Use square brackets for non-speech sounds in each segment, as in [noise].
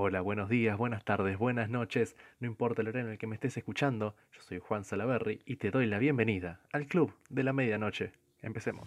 Hola, buenos días, buenas tardes, buenas noches, no importa el horario en el que me estés escuchando, yo soy Juan Salaberry y te doy la bienvenida al Club de la Medianoche. Empecemos.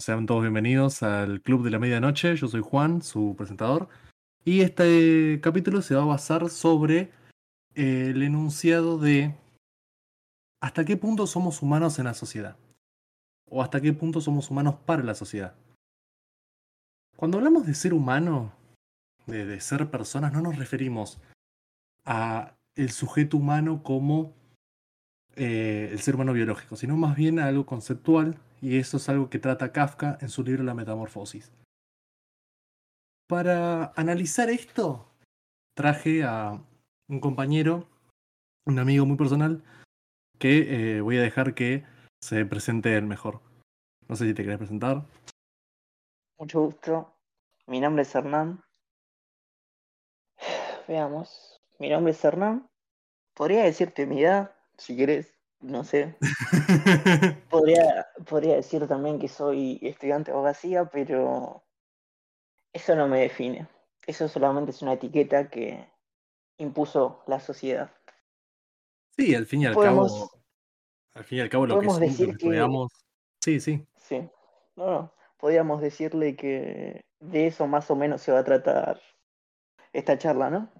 Sean todos bienvenidos al Club de la Medianoche. Yo soy Juan, su presentador. Y este capítulo se va a basar sobre el enunciado de hasta qué punto somos humanos en la sociedad. O hasta qué punto somos humanos para la sociedad. Cuando hablamos de ser humano, de, de ser personas, no nos referimos a el sujeto humano como eh, el ser humano biológico, sino más bien a algo conceptual, y eso es algo que trata Kafka en su libro La Metamorfosis. Para analizar esto, traje a un compañero, un amigo muy personal, que eh, voy a dejar que se presente el mejor. No sé si te querés presentar. Mucho gusto. Mi nombre es Hernán. [sighs] Veamos. Mi nombre es Hernán. Podría decirte mi edad, si querés. No sé. [laughs] Podría, podría decir también que soy estudiante de abogacía, pero eso no me define. Eso solamente es una etiqueta que impuso la sociedad. Sí, al fin y al Podemos- cabo. Al fin y al cabo lo que somos, decir lo que que- estudiamos- Sí, sí. Sí. No, no. Podríamos decirle que de eso más o menos se va a tratar esta charla, ¿no?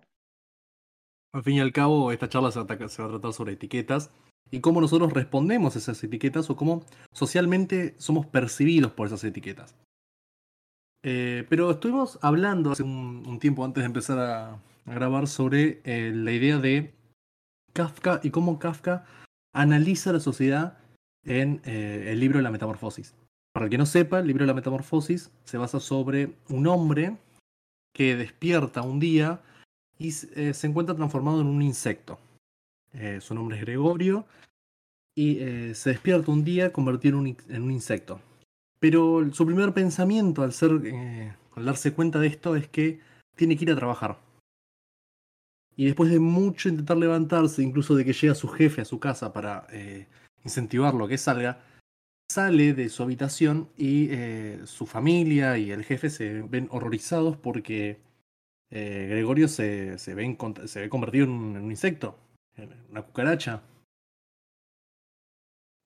Al fin y al cabo, esta charla se va a tratar sobre etiquetas y cómo nosotros respondemos a esas etiquetas o cómo socialmente somos percibidos por esas etiquetas. Eh, pero estuvimos hablando hace un, tiempo antes de empezar a, grabar sobre eh, la idea de Kafka y cómo Kafka analiza la sociedad en eh, el libro de la Metamorfosis. Para el que no sepa, el libro de la Metamorfosis se basa sobre un hombre que despierta un día y se encuentra transformado en un insecto. Eh, su nombre es Gregorio y eh, se despierta un día convertido en un, insecto. Pero su primer pensamiento al, ser, eh, al darse cuenta de esto es que tiene que ir a trabajar. Y después de mucho intentar levantarse, incluso de que llega su jefe a su casa para incentivarlo a que salga, sale de su habitación y su familia y el jefe se ven horrorizados porque Gregorio se, se, ve se ve convertido en un, insecto, una cucaracha.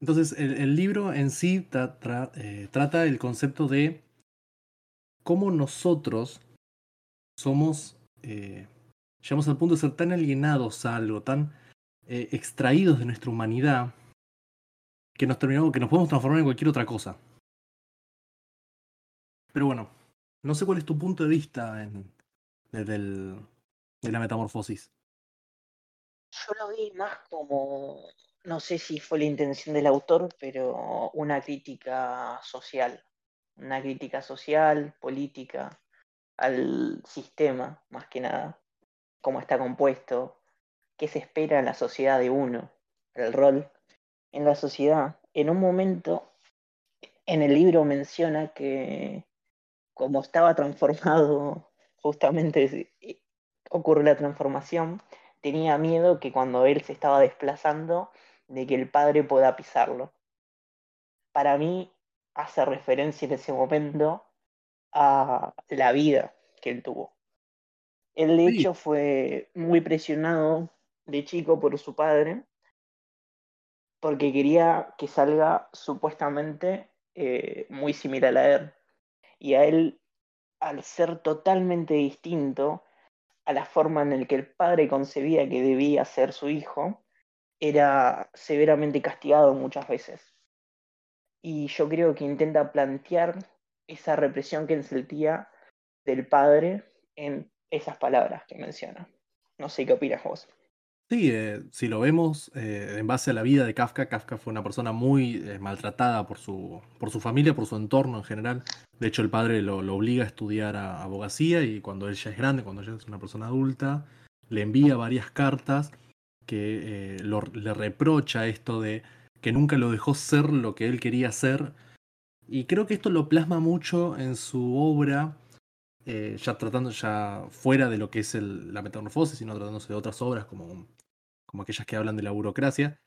Entonces, el, libro en sí eh, trata el concepto de cómo nosotros somos, eh, llegamos al punto de ser tan alienados a algo, tan eh, extraídos de nuestra humanidad, que nos terminamos, que nos podemos transformar en cualquier otra cosa. Pero bueno, no sé cuál es tu punto de vista en, de la metamorfosis. Yo lo vi más como, no sé si fue la intención del autor, pero una crítica social, una crítica social, política, al sistema, más que nada, cómo está compuesto, qué se espera en la sociedad de uno, el rol en la sociedad. En un momento, en el libro menciona que como estaba transformado, justamente ocurre la transformación, tenía miedo que cuando él se estaba desplazando, de que el padre pueda pisarlo. Para mí hace referencia en ese momento a la vida que él tuvo. Él de Sí. hecho fue muy presionado de chico por su padre porque quería que salga supuestamente eh, muy similar a él. Y a él, al ser totalmente distinto a la forma en la que el padre concebía que debía ser su hijo, era severamente castigado muchas veces. Y yo creo que intenta plantear esa represión que sentía del padre en esas palabras que menciona. No sé qué opinas vos. Sí, eh, si lo vemos eh, en base a la vida de Kafka, Kafka fue una persona muy eh, maltratada por su, por su familia, por su entorno en general. De hecho, el padre lo, obliga a estudiar a- abogacía y cuando él ya es grande, cuando ya es una persona adulta, le envía varias cartas que eh, le reprocha esto de que nunca lo dejó ser lo que él quería ser. Y creo que esto lo plasma mucho en su obra ya tratando ya fuera de lo que es la metamorfosis, sino tratándose de otras obras como, como aquellas que hablan de la burocracia,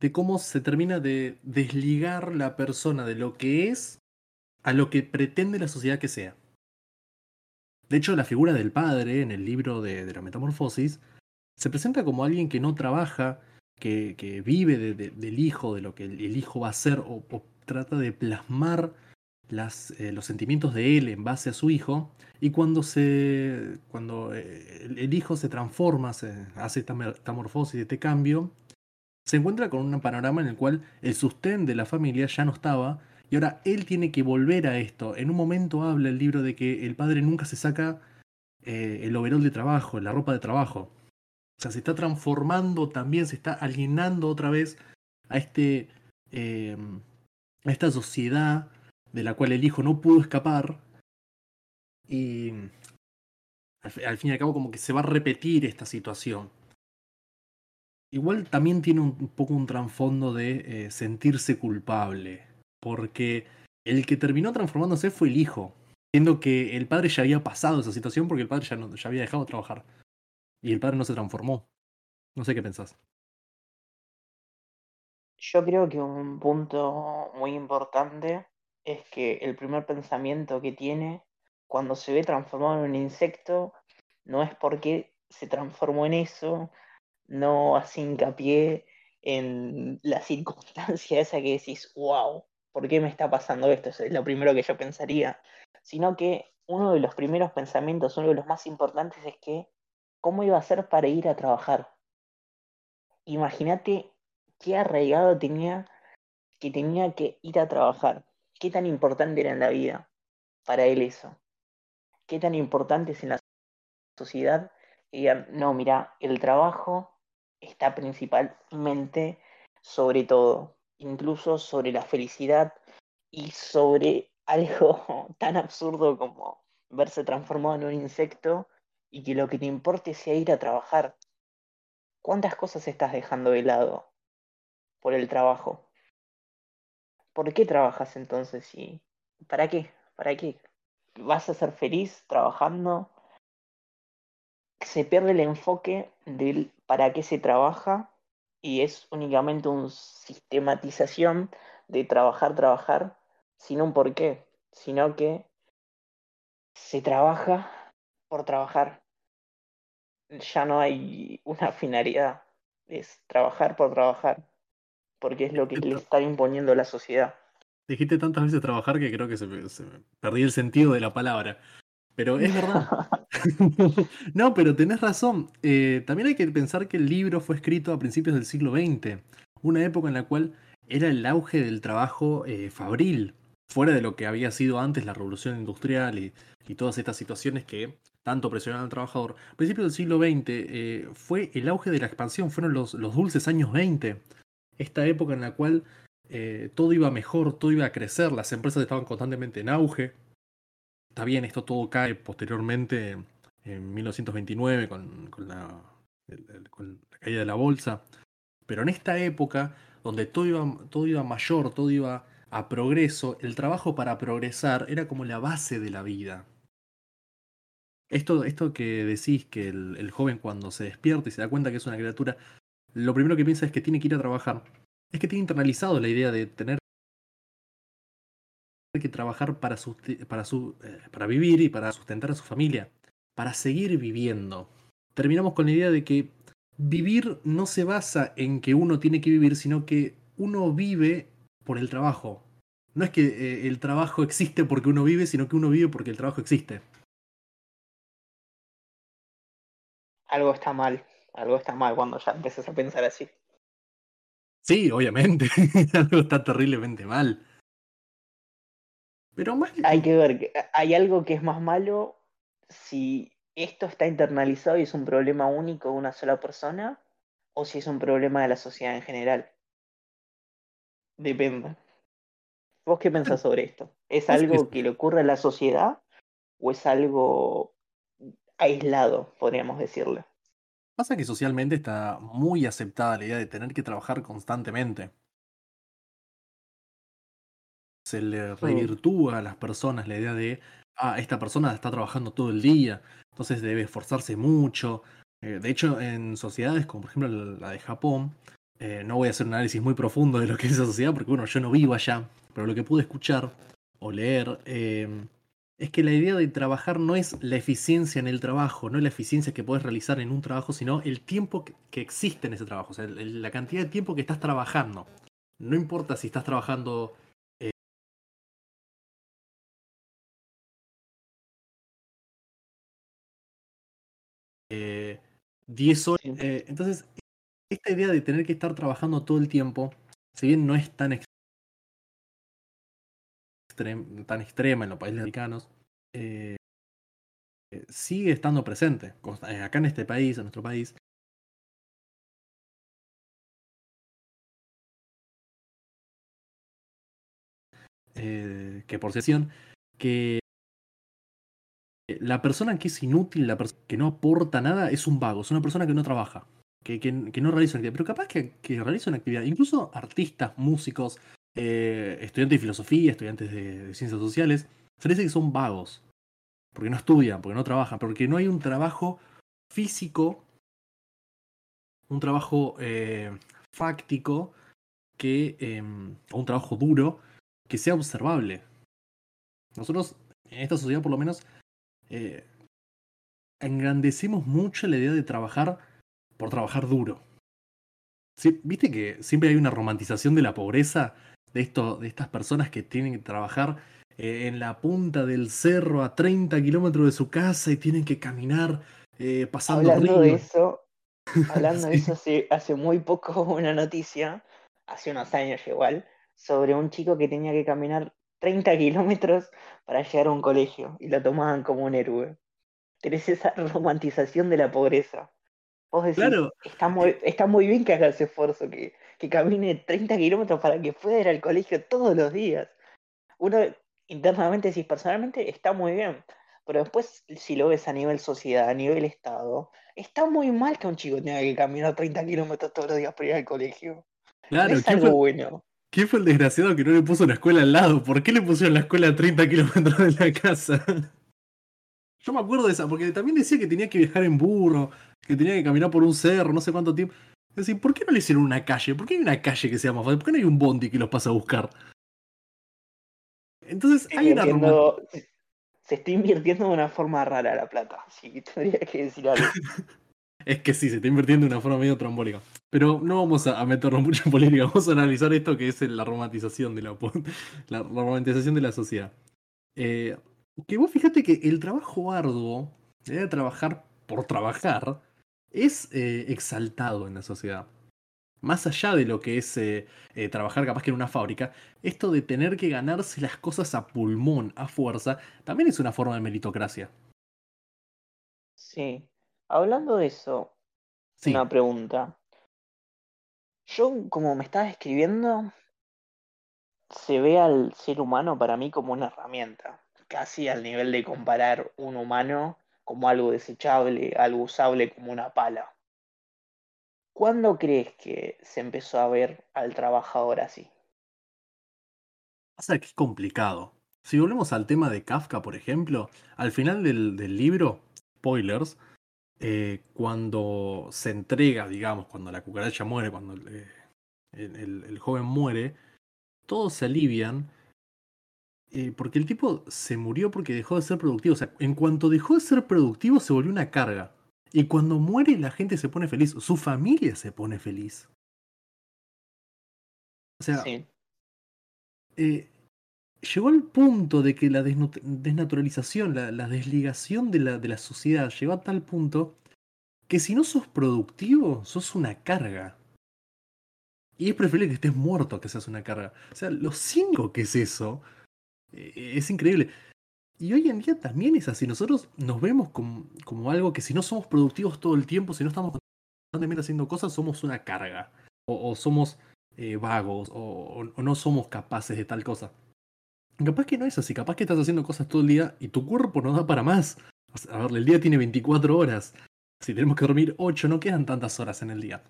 de cómo se termina de desligar la persona de lo que es a lo que pretende la sociedad que sea. De hecho, la figura del padre en el libro de, la Metamorfosis se presenta como alguien que no trabaja, que, vive del hijo, de lo que el, hijo va a hacer, o, trata de plasmar las, eh, los sentimientos de él en base a su hijo. Y cuando, se, cuando eh, el, hijo se transforma, se hace esta metamorfosis, este cambio, se encuentra con un panorama en el cual el sustén de la familia ya no estaba y ahora él tiene que volver a esto. En un momento habla el libro de que el padre nunca se saca eh, el overol de trabajo, la ropa de trabajo. O sea, se está transformando también, se está alienando otra vez a, este, a esta sociedad de la cual el hijo no pudo escapar. Y al, fin y al cabo como que se va a repetir esta situación. Igual también tiene un, poco un trasfondo de eh, sentirse culpable porque el que terminó transformándose fue el hijo, siendo que el padre ya había pasado esa situación porque el padre ya, no, ya había dejado de trabajar. Y el padre no se transformó. No sé qué pensás. Yo creo que un punto muy importante es que el primer pensamiento que tiene cuando se ve transformado en un insecto no es porque se transformó en eso, no hace hincapié en la circunstancia esa que decís, wow, ¿por qué me está pasando esto? es lo primero que yo pensaría. Sino que uno de los primeros pensamientos, uno de los más importantes es que, ¿cómo iba a ser para ir a trabajar? Imagínate qué arraigado tenía que tenía que ir a trabajar. ¿Qué tan importante era en la vida para él eso? ¿Qué tan importante es en la sociedad? Y no, mira, el trabajo está principalmente sobre todo incluso sobre la felicidad y sobre [laughs] algo tan absurdo como verse transformado en un insecto y que lo que te importe sea ir a trabajar. ¿Cuántas cosas estás dejando de lado por el trabajo? ¿Por qué trabajas entonces? ¿Y para qué? ¿Para qué? ¿Vas a ser feliz trabajando? Se pierde el enfoque del para qué se trabaja y es únicamente una sistematización de trabajar, trabajar, sin un porqué, sino que se trabaja por trabajar. Ya no hay una finalidad, es trabajar por trabajar, porque es lo que le está imponiendo la sociedad. Dijiste tantas veces trabajar que creo que se perdí el sentido de la palabra. Pero es verdad. [laughs] no, pero tenés razón. Eh, también hay que pensar que el libro fue escrito a principios del siglo XX, una época en la cual era el auge del trabajo eh, fabril, fuera de lo que había sido antes la revolución industrial y, todas estas situaciones que tanto presionaban al trabajador. A principios del siglo XX eh, fue el auge de la expansión, fueron los, los dulces años 20, esta época en la cual todo iba mejor, todo iba a crecer, las empresas estaban constantemente en auge, Está bien, esto todo cae posteriormente en 1929 con, la, caída de la bolsa, pero en esta época donde todo iba, todo iba mayor, todo iba a progreso, el trabajo para progresar era como la base de la vida. Esto, esto que decís que el, joven cuando se despierta y se da cuenta que es una criatura, lo primero que piensa es que tiene que ir a trabajar. Es que tiene internalizado la idea de tener que trabajar eh, para vivir y para sustentar a su familia, para seguir viviendo. Terminamos con la idea de que vivir no se basa en que uno tiene que vivir, sino que uno vive por el trabajo. No es que eh, el trabajo existe porque uno vive, sino que uno vive porque el trabajo existe. Algo está mal, algo está mal cuando ya empiezas a pensar así. Sí, obviamente, [laughs] algo está terriblemente mal. Pero Hay que ver, hay algo que es más malo si esto está internalizado y es un problema único de una sola persona o si es un problema de la sociedad en general. Depende. ¿Vos qué pensás sobre esto? ¿Es algo que le ocurre a la sociedad o es algo aislado, podríamos decirle? Pasa que socialmente está muy aceptada la idea de tener que trabajar constantemente se le revirtúa a las personas la idea de ah, esta persona está trabajando todo el día, entonces debe esforzarse mucho. Eh, de hecho, en sociedades como por ejemplo la de Japón, eh, no voy a hacer un análisis muy profundo de lo que es esa sociedad, porque bueno, yo no vivo allá, pero lo que pude escuchar o leer eh, es que la idea de trabajar no es la eficiencia en el trabajo, no es la eficiencia que puedes realizar en un trabajo, sino el tiempo que existe en ese trabajo, o sea, la cantidad de tiempo que estás trabajando. No importa si estás trabajando eh, 10 horas. Eh, entonces, esta idea de tener que estar trabajando todo el tiempo, si bien no es tan, tan extrema en los países americanos, eh, sigue estando presente. Eh, acá en este país, en nuestro país, eh, que por sesión, que la persona que es inútil, la persona que no aporta nada, es un vago, es una persona que no trabaja, que, que, no realiza una actividad, pero capaz que, que, realiza una actividad, incluso artistas, músicos, eh, estudiantes de filosofía, estudiantes de, ciencias sociales, se dice que son vagos, porque no estudian, porque no trabajan, porque no hay un trabajo físico, un trabajo eh, fáctico, que, em, o un trabajo duro, que sea observable. Nosotros, en esta sociedad por lo menos, eh, engrandecemos mucho la idea de trabajar por trabajar duro. Viste que siempre hay una romantización de la pobreza, de, esto, de estas personas que tienen que trabajar eh, en la punta del cerro a 30 kilómetros de su casa y tienen que caminar eh, pasando Hablando de eso, hablando de [laughs] eso hace, hace muy poco una noticia, hace unos años igual, sobre un chico que tenía que caminar 30 kilómetros para llegar a un colegio y lo tomaban como un héroe. Tenés esa [laughs] romantización de la pobreza. Vos decís, claro. está, muy, está muy bien que haga ese esfuerzo, que, que camine 30 kilómetros para que pueda ir al colegio todos los días. Uno internamente, si personalmente, está muy bien. Pero después, si lo ves a nivel sociedad, a nivel Estado, está muy mal que un chico tenga que caminar 30 kilómetros todos los días para ir al colegio. Claro, es algo bueno. ¿Quién fue el desgraciado que no le puso una escuela al lado? ¿Por qué le pusieron la escuela a 30 kilómetros de la casa? Yo me acuerdo de esa, porque también decía que tenía que viajar en burro, que tenía que caminar por un cerro, no sé cuánto tiempo. Es decir, ¿por qué no le hicieron una calle? ¿Por qué hay una calle que sea más fácil? ¿Por qué no hay un bondi que los pasa a buscar? Entonces, hay una Se está invirtiendo de una forma rara la plata, sí, tendría que decir algo. [laughs] Es que sí, se está invirtiendo de una forma medio trombólica. Pero no vamos a, meternos mucho en política, vamos a analizar esto que es la romantización de la, la romantización de la sociedad. Eh, que vos fíjate que el trabajo arduo, de trabajar por trabajar, es eh, exaltado en la sociedad. Más allá de lo que es eh, trabajar capaz que en una fábrica, esto de tener que ganarse las cosas a pulmón, a fuerza, también es una forma de meritocracia. Sí, Hablando de eso, una pregunta. Yo, como me estás escribiendo, se ve al ser humano para mí como una herramienta, casi al nivel de comparar un humano como algo desechable, algo usable como una pala. ¿Cuándo crees que se empezó a ver al trabajador así? Pasa que es complicado. Si volvemos al tema de Kafka, por ejemplo, al final del, del libro, spoilers, eh, cuando se entrega, digamos, cuando la cucaracha muere, cuando el, joven muere, todos se alivian eh, porque el tipo se murió porque dejó de ser productivo. O sea, en cuanto dejó de ser productivo se volvió una carga. Y cuando muere la gente se pone feliz, su familia se pone feliz. O sea, eh, llegó al punto de que la desnaturalización, la, desligación de la, de la, sociedad llegó a tal punto que si no sos productivo, sos una carga. Y es preferible que estés muerto que seas una carga. O sea, lo cinco que es eso, es increíble. Y hoy en día también es así. Nosotros nos vemos como, como algo que si no somos productivos todo el tiempo, si no estamos constantemente haciendo cosas, somos una carga. O, somos eh, vagos, o no somos capaces de tal cosa. Capaz que no es así, capaz que estás haciendo cosas todo el día y tu cuerpo no da para más. A ver, el día tiene 24 horas. Si tenemos que dormir 8, no quedan tantas horas en el día.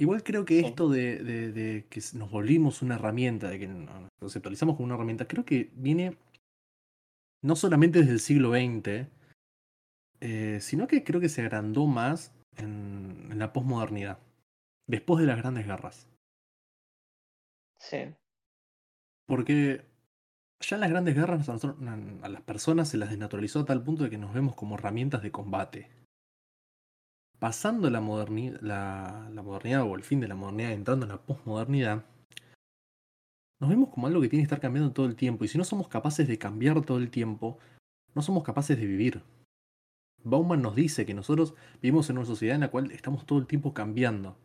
Igual creo que esto de, de, que nos volvimos una herramienta, de que nos conceptualizamos como una herramienta, creo que viene no solamente desde el siglo XX, eh, sino que creo que se agrandó más en, en la posmodernidad, después de las grandes guerras. Sí. Porque ya en las grandes guerras a, nosotros- a las personas se las desnaturalizó a tal punto de que nos vemos como herramientas de combate. Pasando la, moderni- la, la modernidad o el fin de la modernidad, entrando en la posmodernidad, nos vemos como algo que tiene que estar cambiando todo el tiempo. Y si no somos capaces de cambiar todo el tiempo, no somos capaces de vivir. Bauman nos dice que nosotros vivimos en una sociedad en la cual estamos todo el tiempo cambiando.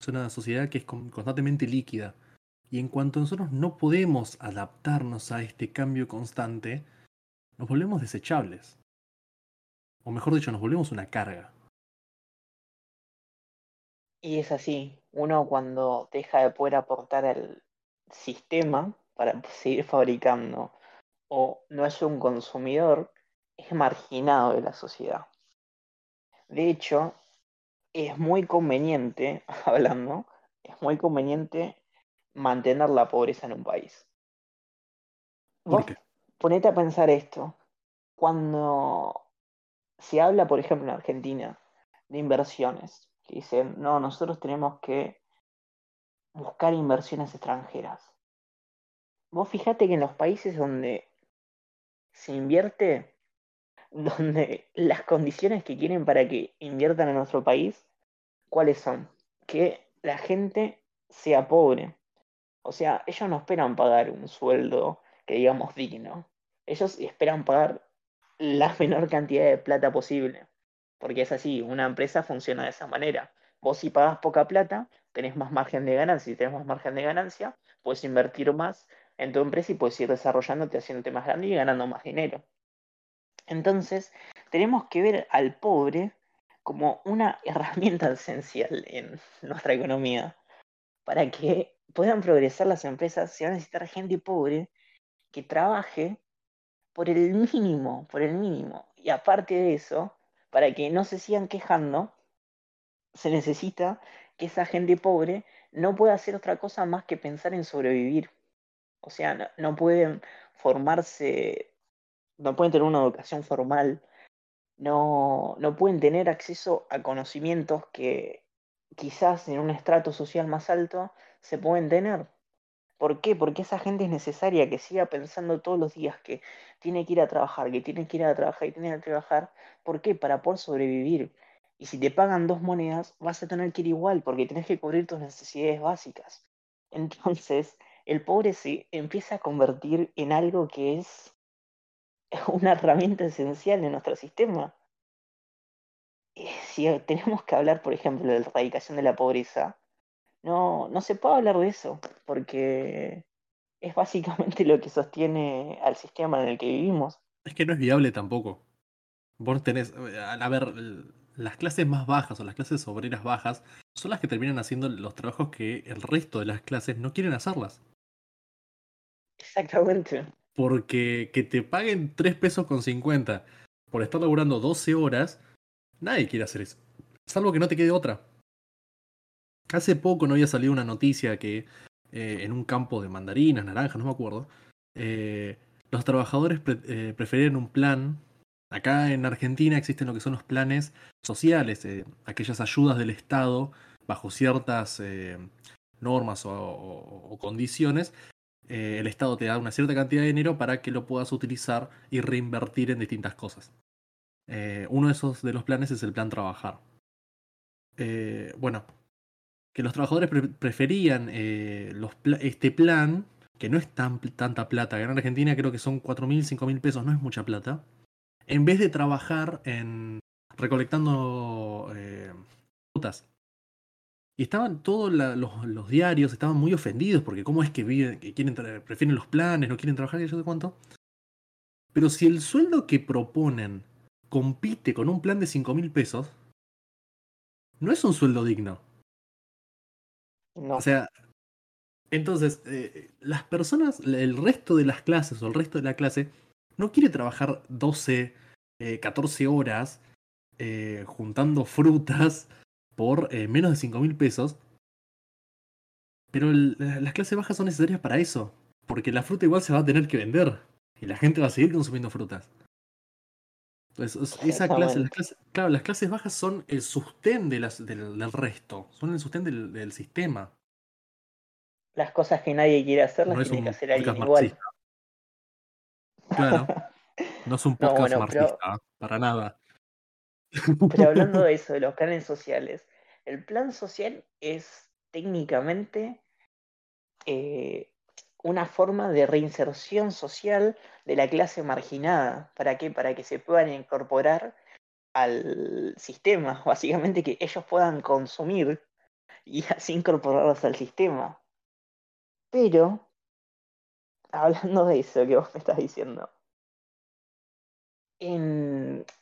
Es una sociedad que es con- constantemente líquida. Y en cuanto nosotros no podemos adaptarnos a este cambio constante, nos volvemos desechables. O mejor dicho, nos volvemos una carga. Y es así, uno cuando deja de poder aportar al sistema para seguir fabricando o no es un consumidor, es marginado de la sociedad. De hecho, es muy conveniente, [laughs] hablando, es muy conveniente mantener la pobreza en un país. ¿Por Vos qué? ponete a pensar esto. Cuando se habla, por ejemplo, en Argentina, de inversiones, que dicen, no, nosotros tenemos que buscar inversiones extranjeras. Vos fijate que en los países donde se invierte, [laughs] donde las condiciones que quieren para que inviertan en nuestro país, ¿cuáles son? Que la gente sea pobre. O sea, ellos no esperan pagar un sueldo que digamos digno. Ellos esperan pagar la [laughs] menor cantidad de plata posible. Porque es así, una empresa funciona de esa manera. Vos si pagás poca plata, tenés más margen de ganancia. Si tenés más margen de ganancia, puedes invertir más en tu empresa y puedes ir desarrollándote, haciéndote más grande y ganando más dinero. Entonces, tenemos que ver al pobre como una [laughs] herramienta esencial en nuestra economía. Para que puedan progresar las empresas, se va a necesitar gente pobre que trabaje por el mínimo, por el mínimo. Y aparte de eso, para que no se sigan quejando, se necesita que esa gente pobre no pueda hacer otra cosa más que pensar en sobrevivir. O sea, no, no pueden formarse, no pueden tener una educación formal, no, no pueden tener acceso a conocimientos que quizás en un estrato social más alto se pueden tener. ¿Por qué? Porque esa gente es necesaria que siga pensando todos los días que tiene que ir a trabajar, que tiene que ir a trabajar y tiene que trabajar. ¿Por qué? Para poder sobrevivir. Y si te pagan dos monedas, vas a tener que ir igual porque tenés que cubrir tus necesidades básicas. [laughs] Entonces, el pobre se empieza a convertir en algo que es [laughs] una herramienta esencial en nuestro sistema. Eh, Si tenemos que hablar, por ejemplo, de la erradicación de la pobreza, no, no se puede hablar de eso, porque es básicamente [laughs] lo que sostiene al sistema en el que vivimos. Es que no es viable tampoco. Vos tenés, eh, a ver, las clases más bajas o las clases obreras bajas son las que terminan haciendo los trabajos que el resto de las clases no quieren hacerlas. Exactamente. Porque que te paguen 3 pesos con 50 por estar laburando 12 horas, nadie quiere hacer eso. Salvo que no te quede otra. Hace poco no había salido una noticia que eh, en un campo de mandarinas, naranjas, no me acuerdo, eh, los trabajadores pre- eh, preferían un plan. Acá en Argentina existen lo que son los planes sociales, aquellas ayudas del Estado bajo ciertas normas o, o- condiciones. el Estado te da una cierta cantidad de dinero para que lo puedas utilizar y reinvertir en distintas cosas. Uno de esos de los planes es el plan trabajar. Bueno, que los trabajadores pre- preferían eh, este plan, que no es tan, tanta plata, que en Argentina creo que son 4.000, 5.000 pesos, no es mucha plata, en vez de trabajar recolectando eh. Y estaban todos los, diarios, estaban muy ofendidos porque cómo es que, viven, que quieren prefieren los planes, no quieren trabajar y yo sé cuánto. Pero si el sueldo que proponen compite con un plan de 5.000 pesos, no es un sueldo digno. No. O sea, entonces, eh, las personas, el resto de las clases o el resto de la clase, no quiere trabajar 12, eh, 14 horas eh, juntando frutas por eh, menos de 5 mil pesos. Pero las clases bajas son necesarias para eso, porque la fruta igual se va a tener que vender. Y la gente va a seguir consumiendo frutas. Esa clase, las clases, claro, las clases bajas son el sustén de las, del, resto, son el sustén del, sistema. Las cosas que nadie quiere hacer las tiene que hacer alguien igual. Claro. No es un [laughs] podcast marxista, para nada. [laughs] Pero hablando de [laughs] eso, de los planes sociales, el plan social es técnicamente eh, una forma de reinserción social de la clase marginada. ¿Para qué? Para que se puedan incorporar al sistema, [laughs] básicamente que ellos puedan consumir y [laughs] así incorporarlos al sistema. Pero, hablando de eso que vos me estás diciendo,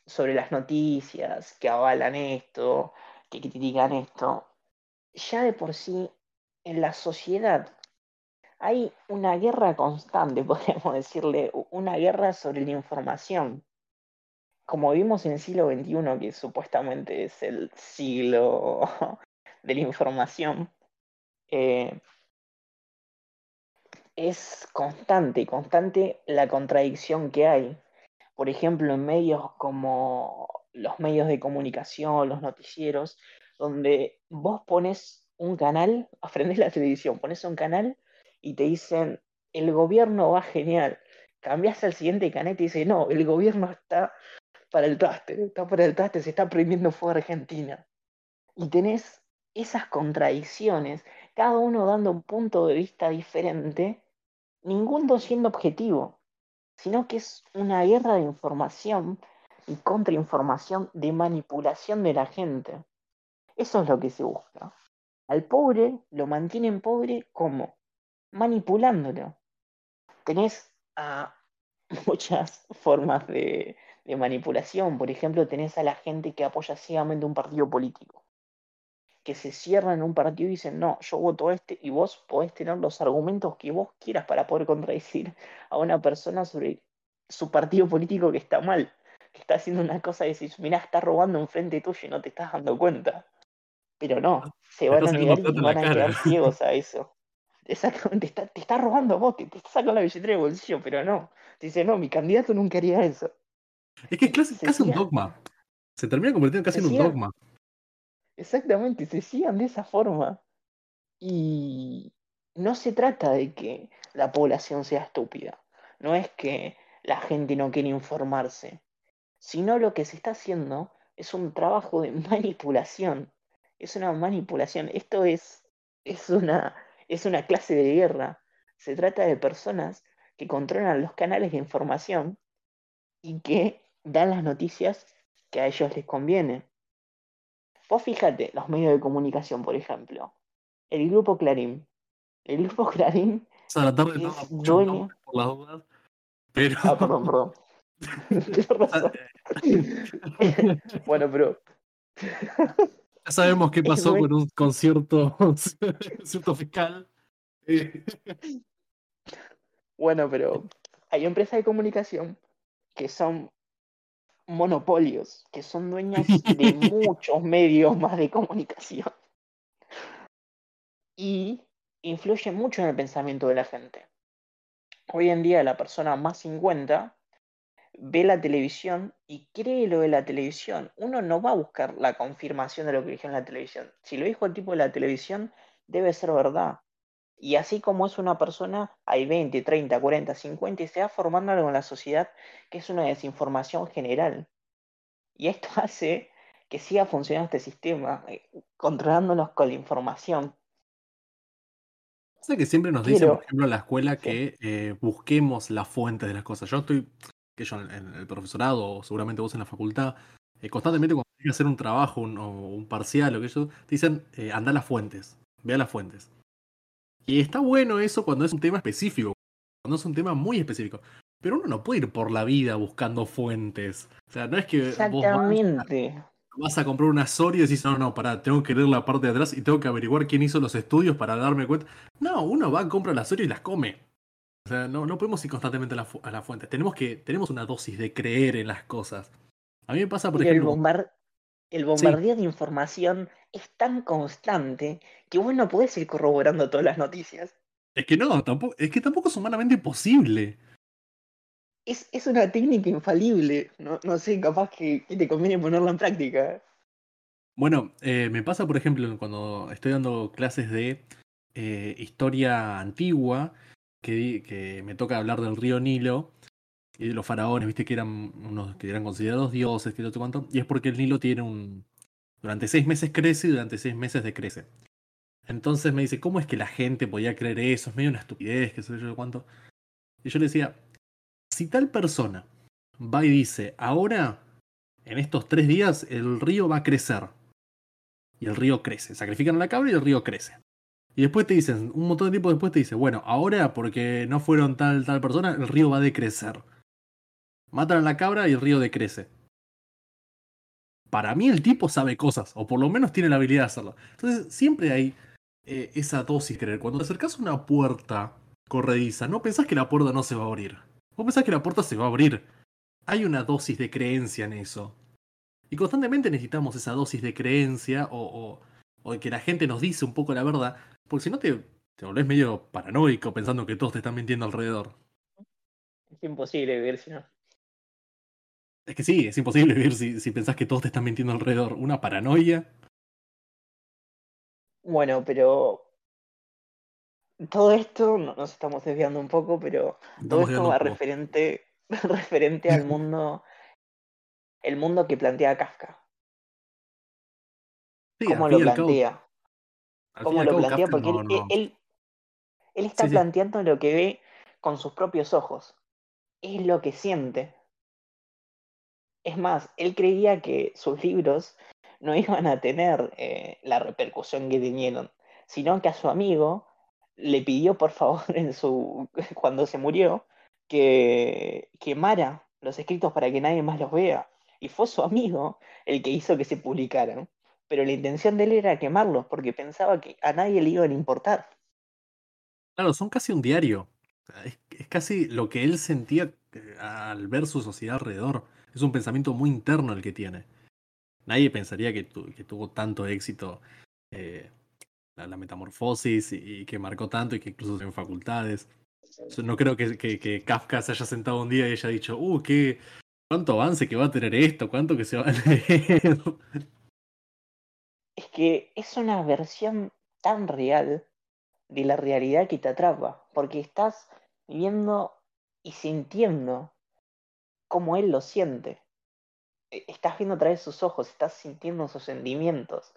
sobre las noticias que avalan esto, que critican esto, ya de por sí en la sociedad hay una guerra constante, [laughs] podríamos decirle, una guerra sobre la información. Como vimos en el siglo XXI, que supuestamente es el siglo [laughs] de la información, eh, es constante, constante la contradicción que hay. Por ejemplo, en medios como los medios de comunicación, los noticieros, donde vos pones un canal, [laughs] aprendes la televisión, pones un canal y te dicen, el gobierno va genial. Cambias al siguiente canal y te dice, no, el gobierno está para el traste, está para el traste, se está prohibiendo fuera Argentina. Y tenés esas contradicciones, cada uno dando un punto de vista diferente, ninguno siendo objetivo, sino que es una guerra de información y contrainformación de manipulación de la gente. Eso es lo que se busca. Al pobre lo mantienen pobre como manipulándolo. Tenés [laughs] muchas formas de, manipulación. Por ejemplo, tenés a la gente que apoya ciegamente un partido político. Que se cierran en un partido y dicen, no, yo voto este y vos podés tener los argumentos que vos quieras para poder contradecir a una persona sobre su partido político que está mal, que está haciendo una cosa y decís, mirá, está robando enfrente tuyo y no te estás dando cuenta. Pero no, se van a negar y van a quedar ciegos a eso. Exactamente, [laughs] te está robando a vos, te, está sacando la billetera de bolsillo, pero no. dice, no, mi candidato nunca haría eso. Es que es casi, un dogma. Se termina convirtiendo casi en un dogma. Exactamente, se sigan de esa forma. Y no se trata de que la población sea estúpida. No es que la gente no quiere informarse. Sino lo que se está haciendo es un trabajo de [laughs] manipulación. Es una manipulación. Esto es, es una es una clase de guerra. Se trata de personas que controlan los canales de información y que dan las noticias que a ellos les conviene. Vos fíjate, los medios de comunicación, por ejemplo. El grupo Clarín. El grupo [laughs] Clarín es dueño... Por las dudas, pero... Ah, perdón, perdón. [laughs] [laughs] bueno, pero... Ya sabemos qué [laughs] pasó con un concierto, [laughs] cierto fiscal. [laughs] Bueno, pero hay empresas de comunicación que son monopolios, que son dueñas de muchos medios más de comunicación. Y influyen mucho en el pensamiento de la gente. Hoy en día la persona más 50 ve la televisión y cree lo de la televisión. Uno no va a buscar la confirmación de lo que dijo en la televisión. Si lo dijo el tipo de la televisión, debe ser verdad. Y así como es una persona, hay 20, 30, 40, 50 y se va formando algo en la sociedad que es una desinformación general. Y esto [laughs] hace que siga funcionando este sistema, eh, controlándonos con la información. Sé que siempre nos dicen, por ejemplo, en la escuela que eh, busquemos la fuente de las cosas. Yo estoy que yo en, el profesorado, o seguramente vos en la facultad, eh, constantemente cuando tienes que hacer un trabajo un, o un parcial o que eso, te dicen, eh, anda a las fuentes, vea las fuentes. Y está bueno eso cuando es un tema específico, cuando es un tema muy específico. Pero uno no puede ir por la vida buscando fuentes. O sea, no es que Exactamente. vas, a comprar una Soria y decís, no, no, pará, tengo que leer la parte de atrás y tengo que averiguar quién hizo los estudios para darme cuenta. No, uno va, compra la Soria y las come. O sea, no, no podemos ir constantemente a la, a la, fuente. Tenemos que, tenemos una dosis de creer en las cosas. A mí me pasa, por ejemplo. El, el bombardeo de información es tan constante que vos no podés ir corroborando todas las noticias. Es que no, tampoco, es que tampoco es humanamente posible. es, es una técnica infalible. No, no sé, capaz que, que te conviene ponerla en práctica. Bueno, eh, me pasa, por ejemplo, cuando estoy dando clases de eh, historia antigua, que, me toca hablar del río Nilo y de los faraones, viste que eran unos que eran considerados dioses, que no y es porque el Nilo tiene un. Durante seis meses crece y durante seis meses decrece. Entonces me dice, ¿cómo es que la gente podía creer eso? Es medio una estupidez, que sé yo cuánto. Y yo le decía, si tal persona va y dice, ahora, en estos tres días, el río va a crecer. Y el río crece. Sacrifican a la cabra y el río crece. Y después te dicen, un montón de tiempo después te dice, bueno, ahora porque no fueron tal, tal persona, el río va a decrecer. Matan a la cabra y el río decrece. Para mí el tipo sabe cosas, o por lo menos tiene la habilidad de hacerlo. Entonces siempre hay eh, esa dosis creer. Cuando te acercas a una puerta corrediza, no pensás que la puerta no se va a abrir. Vos pensás que la puerta se va a abrir. Hay una dosis de creencia en eso. Y constantemente necesitamos esa dosis de creencia o, o, o que la gente nos dice un poco la verdad, porque si no te, te volvés medio paranoico pensando que todos te están mintiendo alrededor. Es imposible vivir si no. Es que sí, es imposible vivir si, si pensás que todos te están mintiendo alrededor. Una paranoia. Bueno, pero todo esto, no- nos estamos desviando un poco, pero todo Estamos esto va referente, [laughs] referente al mundo, el mundo que plantea Kafka. Sí, ¿Cómo lo plantea? ¿Cómo lo plantea? Porque no, él, no. él, él está Sí, sí. planteando lo que ve con sus propios ojos. Es lo que siente. Es más, él creía que sus libros no [laughs] iban a tener eh, la repercusión que tenieron, sino que a su amigo le pidió por favor [laughs] en su [laughs] cuando se murió que quemara los escritos para que nadie más los vea. Y fue su amigo el que hizo que se publicaran. Pero la intención de él era quemarlos porque pensaba que a nadie le iban a importar. Claro, son casi un diario. Es, casi lo que él sentía eh, al ver su sociedad alrededor. Es un pensamiento muy interno el que tiene. Nadie pensaría que, tu- que tuvo tanto éxito eh, la, metamorfosis y, que marcó tanto y que incluso en facultades. No creo que Kafka se haya sentado un día y haya dicho, uh, qué, cuánto avance que va a tener esto, cuánto que se va a leer. [laughs] Que es una versión tan real de la realidad que te atrapa, porque estás viendo y sintiendo cómo él lo siente. E- Estás viendo a través de sus ojos, estás sintiendo sus sentimientos.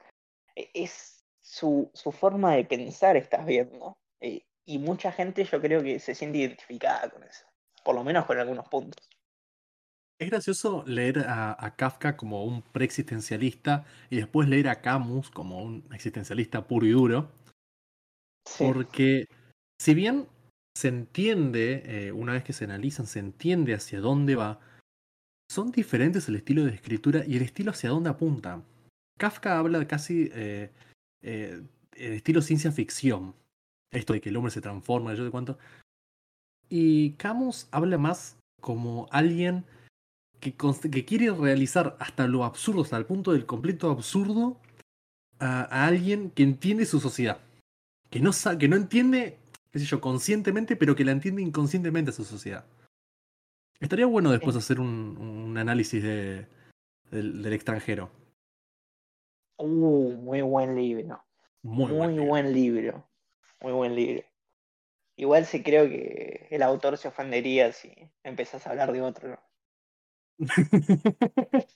E- Es su, su forma de pensar, estás viendo. E- Y mucha gente yo creo que se siente identificada con eso, por lo menos con algunos puntos. Es gracioso leer a, a Kafka como un preexistencialista y después leer a Camus como un existencialista puro y duro. Sí, Porque si bien se entiende, eh, una vez que se analizan, se entiende hacia dónde va, son diferentes el estilo de escritura y el estilo hacia dónde apunta. Kafka habla casi eh, eh, el estilo ciencia ficción. Esto de que el hombre se transforma, yo de cuánto. Y Camus habla más como alguien que, quiere realizar hasta lo absurdo, hasta el punto del completo absurdo, a, a alguien que entiende su sociedad. Que no, sa- que no entiende, qué sé yo, conscientemente, pero que la entiende inconscientemente a su sociedad. Estaría bueno después hacer un, un análisis de, del, del extranjero. Uh, muy buen libro. Muy, Muy buen libro. buen libro. Muy buen libro. Igual sí creo que el autor se ofendería si empezás a hablar de otro. ¿No? [laughs]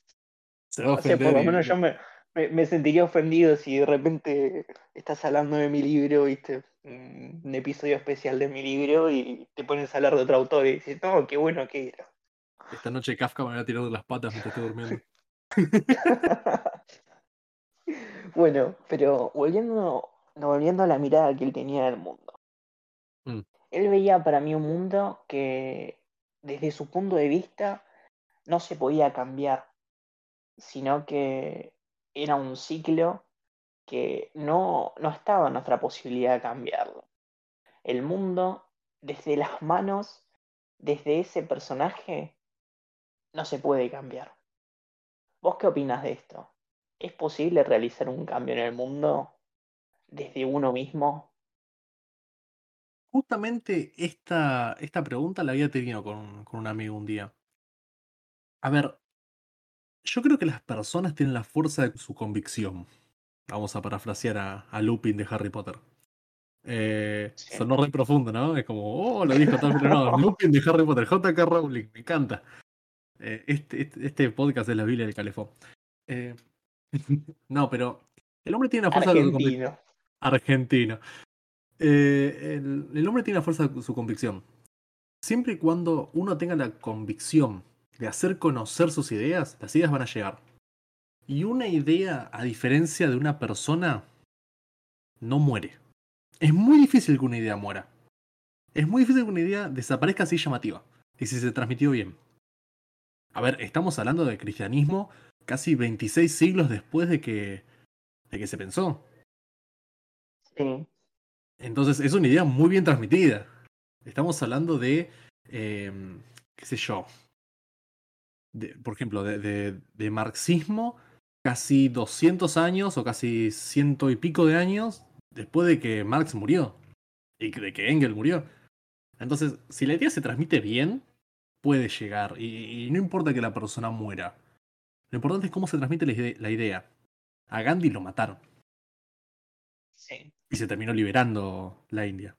Se va a O sea, por ofender lo menos yo me, me- me sentiría ofendido si de repente estás hablando de mi libro, viste, un episodio especial de mi libro y te pones a hablar de otro autor y dices, no, qué bueno que era. Esta noche Kafka me va a tirar de las patas mientras esté durmiendo. [laughs] Bueno, pero volviendo, volviendo a la mirada que él tenía del mundo. Mm. Él veía para mí un mundo que desde su punto de vista no se podía cambiar, sino que era un ciclo que no, no estaba en nuestra posibilidad de cambiarlo. El mundo, desde las manos, desde ese personaje, no se puede cambiar. ¿Vos qué opinas de esto? ¿Es posible realizar un cambio en el mundo desde uno mismo? Justamente esta, esta pregunta la había tenido con, con un amigo un día. A ver, yo creo que las personas tienen la fuerza de su convicción. Vamos a parafrasear a, a Lupin de Harry Potter. Eh, Sí. Sonó re profundo, ¿no? Es como, oh, lo dijo tal, pero no, [laughs] Lupin de Harry Potter, J.K. Rowling, me encanta. Eh, este, este, este podcast es la Biblia del Calefón. Eh, [laughs] no, pero el hombre tiene la fuerza de su convicción. Argentino. Argentino. Eh, el, el hombre tiene la fuerza de su convicción. Siempre y cuando uno tenga la convicción de hacer conocer sus ideas, las ideas van a llegar. Y una idea, a diferencia de una persona, no muere. Es muy difícil que una idea muera. Es muy difícil que una idea desaparezca así llamativa. Y si se transmitió bien. A ver, estamos hablando de cristianismo casi 26 siglos después de que, de que se pensó. Sí. Entonces es una idea muy bien transmitida. Estamos hablando de, eh, qué sé yo, de, por ejemplo, de, de, de, marxismo casi 200 años o casi ciento y pico de años después de que Marx murió y de que Engel murió. Entonces, si la idea se transmite bien, puede llegar y, y no importa que la persona muera. Lo importante es cómo se transmite la, ide la idea. A Gandhi lo mataron. Sí. Y se terminó liberando la India.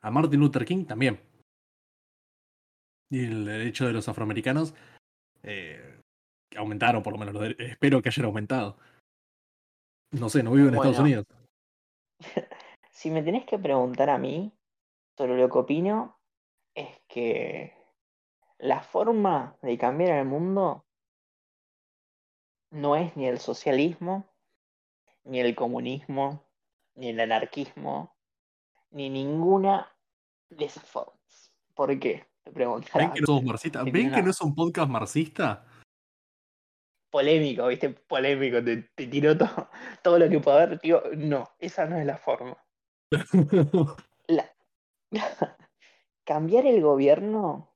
A Martin Luther King también. Y el derecho de los afroamericanos eh, aumentaron, por lo menos. Espero que hayan aumentado. No sé, no vivo en Bueno. Estados Unidos. [laughs] Si me tenés que preguntar a mí sobre lo que opino, es que la forma de cambiar el mundo no es ni el socialismo, ni el comunismo, ni el anarquismo, ni ninguna de esas formas. ¿Por qué? ¿Ven que no [laughs] somos marxistas? ¿Ven que no es un podcast marxista? Polémico, ¿viste? Polémico, te, te tiró todo, todo lo que puede haber. Tío, no, esa no es la forma. [laughs] La... [laughs] cambiar el gobierno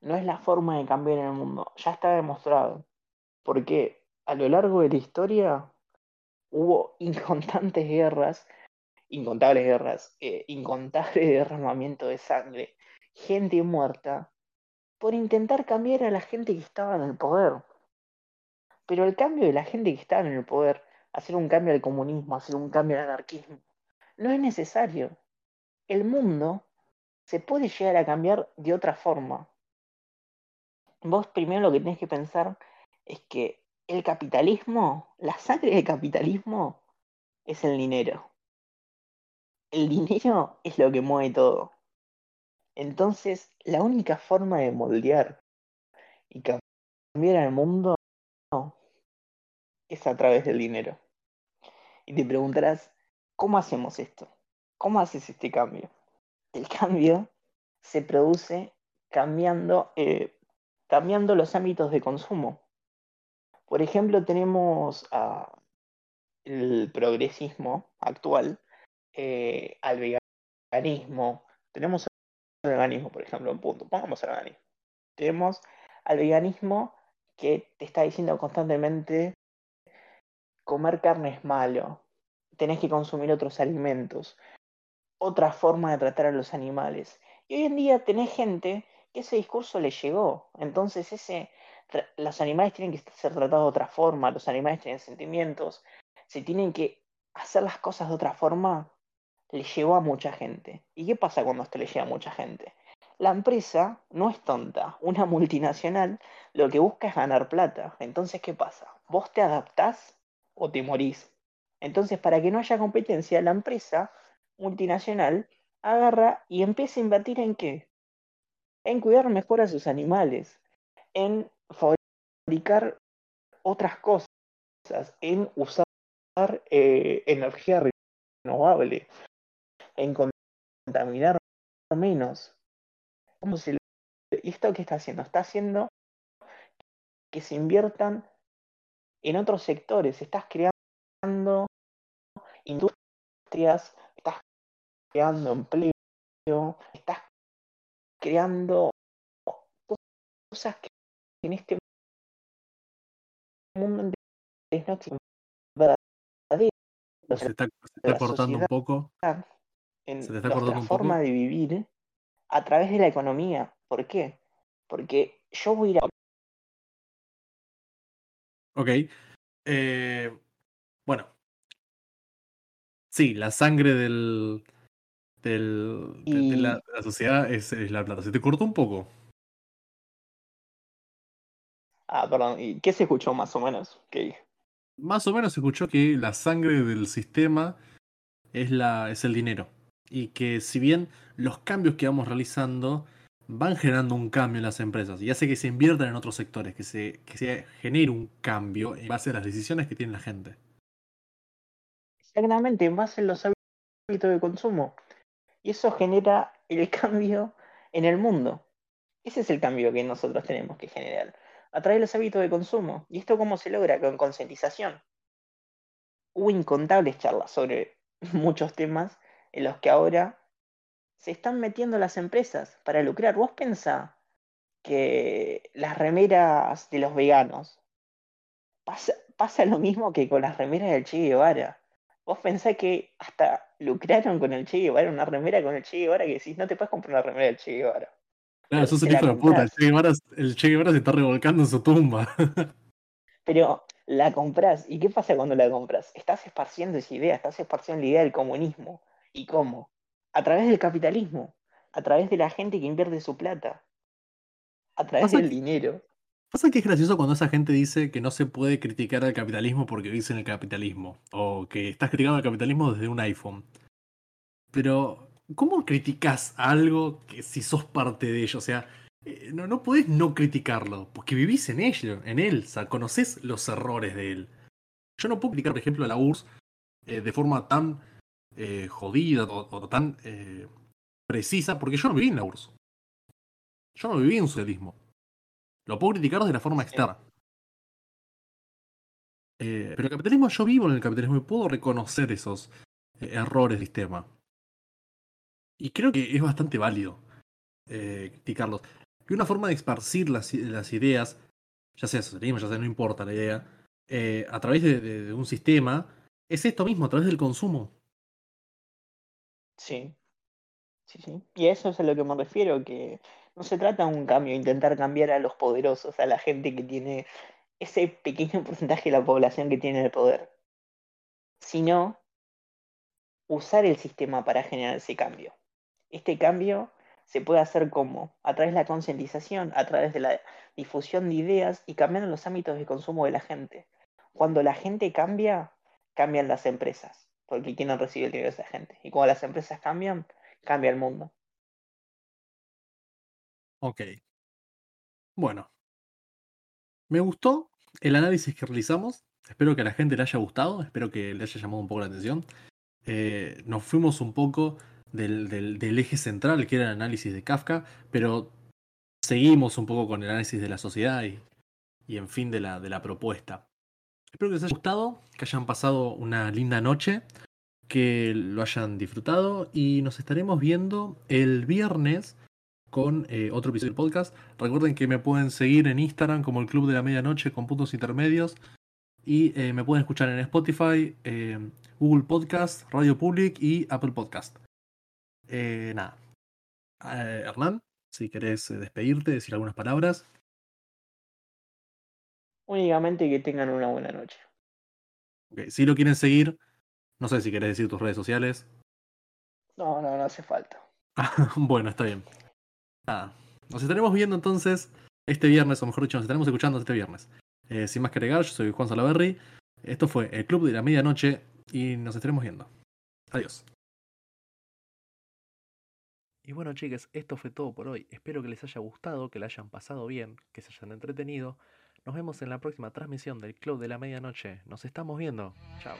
no es la forma de cambiar el mundo. Ya está demostrado. Porque a lo largo de la historia hubo incontantes guerras, incontables guerras, eh, incontables derramamientos de sangre, gente muerta, por intentar cambiar a la gente que estaba en el poder. Pero el cambio de la gente que estaba en el poder, hacer un cambio al comunismo, hacer un cambio al anarquismo, no es necesario. El mundo se puede llegar a cambiar de otra forma. Vos primero lo que tenés que pensar es que el capitalismo, la sangre del capitalismo es el dinero. El dinero es lo que mueve todo. Entonces, la única forma de moldear y cambiar el mundo es a través del dinero. Y te preguntarás, ¿cómo hacemos esto? ¿Cómo haces este cambio? El cambio se produce cambiando, eh, cambiando los ámbitos de consumo. Por ejemplo, tenemos a el progresismo actual, eh, al veganismo. Tenemos veganismo, por ejemplo, un punto. Pongamos al veganismo. Tenemos al veganismo que te está diciendo constantemente comer carne es malo, tenés que consumir otros alimentos, otra forma de tratar a los animales. Y hoy en día tenés gente que ese discurso le llegó. Entonces ese, los animales tienen que ser tratados de otra forma, los animales tienen sentimientos, se tienen que hacer las cosas de otra forma, le llegó a mucha gente. ¿Y qué pasa cuando esto le llega a mucha gente? La empresa no es tonta, una [laughs] multinacional lo que busca es ganar plata. Entonces, ¿qué pasa? Vos te adaptás o te morís. Entonces, para que no haya competencia, la empresa multinacional agarra y empieza a invertir en qué? En cuidar mejor a sus animales, en fabricar otras cosas, en usar eh, energía renovable, en contaminar menos. ¿Cómo se ¿Y esto qué está haciendo? Está haciendo que se inviertan en otros sectores. Estás creando industrias, estás creando empleo, estás creando cosas que en este mundo no existen se está, se está cortando un poco. En Se te está nuestra cortando un poco. forma de vivir a través de la economía. ¿Por qué? Porque yo voy a ir a... Ok. Eh, bueno. Sí, la sangre del, del, de, de la, Y- de la sociedad es, es la plata. Se te cortó un poco. Ah, perdón, ¿y qué se escuchó más o menos? Más o menos se escuchó que la sangre del sistema es, la, es el dinero. Y que si bien los cambios que vamos realizando van generando un cambio en las empresas y hace que se inviertan en otros sectores, que se, que se genere un cambio en base a las decisiones que tiene la gente. Exactamente, en base a los hábitos de consumo. Y eso genera el [laughs] cambio en el mundo. Ese es el cambio que nosotros tenemos que generar a través de los hábitos de consumo. ¿Y esto cómo se logra? Con concientización. Hubo incontables charlas sobre [laughs] muchos temas en los que ahora se están metiendo las empresas para lucrar. Vos pensá que las remeras de los veganos pasa, pasa lo mismo que con las remeras del Che Guevara. Vos pensás que hasta lucraron con el Che Guevara, una remera con el Che Guevara que decís, no te puedes comprar una remera del Che Guevara. Claro, sos el hijo de puta. El che, Guevara, el Che Guevara se está revolcando en su tumba. [laughs] Pero la compras. ¿Y qué pasa cuando la compras? Estás esparciendo esa idea, estás esparciendo la idea del comunismo. ¿Y cómo? A través del capitalismo, a través de la gente que invierte su plata, a través del que- dinero. Pasa que es gracioso cuando esa gente dice que no se puede criticar al capitalismo porque vives en el capitalismo. O que estás criticando al capitalismo desde un iPhone. Pero, ¿cómo criticas algo que si sos parte de ello? O sea, eh, no, no podés no criticarlo, porque vivís en ello, en él, o sea, conocés los errores de él. Yo no puedo criticar, por ejemplo, a la URSS eh, de forma tan eh, jodida o, o tan eh, precisa, porque yo no viví en la URSS. Yo no viví en socialismo. Lo puedo criticar de la forma externa. Eh, pero el capitalismo, yo vivo en el capitalismo y puedo reconocer esos errores del sistema. Y creo que es bastante válido criticarlos. Y una forma de esparcir las, ideas, ya sea socialismo, ya sea no importa la idea, a través de, de- de un sistema, es esto mismo, a través del consumo. Sí. Sí, sí. Y eso es a lo que me refiero, que no se trata de un cambio, intentar cambiar a los poderosos, a la gente que tiene ese pequeño [laughs] porcentaje de la población que tiene el poder, sino usar el sistema para generar ese cambio. Este cambio se puede hacer como a través de la concientización, a través de la difusión de ideas y cambiando los ámbitos de consumo de la gente. Cuando la gente cambia, cambian las empresas, porque quieren recibir el dinero de esa gente. Y cuando las empresas cambian, cambia el mundo. Ok. Bueno. Me gustó el análisis que realizamos. Espero que a la gente le haya gustado. Espero que le haya llamado un poco la atención. Eh, nos fuimos un poco del, del- del eje central, que era el análisis de Kafka, pero seguimos un poco con el análisis de la sociedad y, y en fin de la, de la propuesta. Espero que les haya gustado, que hayan pasado una linda noche, que lo hayan disfrutado y nos estaremos viendo el viernes con eh, otro episodio del podcast. Recuerden que me pueden seguir en Instagram como el Club de la Medianoche con puntos intermedios. Y eh, me pueden escuchar en Spotify, eh, Google Podcast, Radio Public y Apple Podcast. Eh, nada. Hernán, si querés despedirte, decir algunas palabras. Únicamente que tengan una buena noche. Ok, Si lo quieren seguir, no sé si querés decir tus redes sociales. No, no, no hace falta. [laughs] bueno, está bien. Nada. Nos estaremos viendo entonces este viernes, o mejor dicho, nos estaremos escuchando este viernes. Eh, sin más que agregar, yo soy Juan Salaberry. Esto fue el Club de la Medianoche y nos estaremos viendo. Adiós. Y bueno, chicas, esto fue todo por hoy. Espero que les haya gustado, que la hayan pasado bien, que se hayan entretenido. Nos vemos en la próxima transmisión del Club de la Medianoche. Nos estamos viendo. Chao.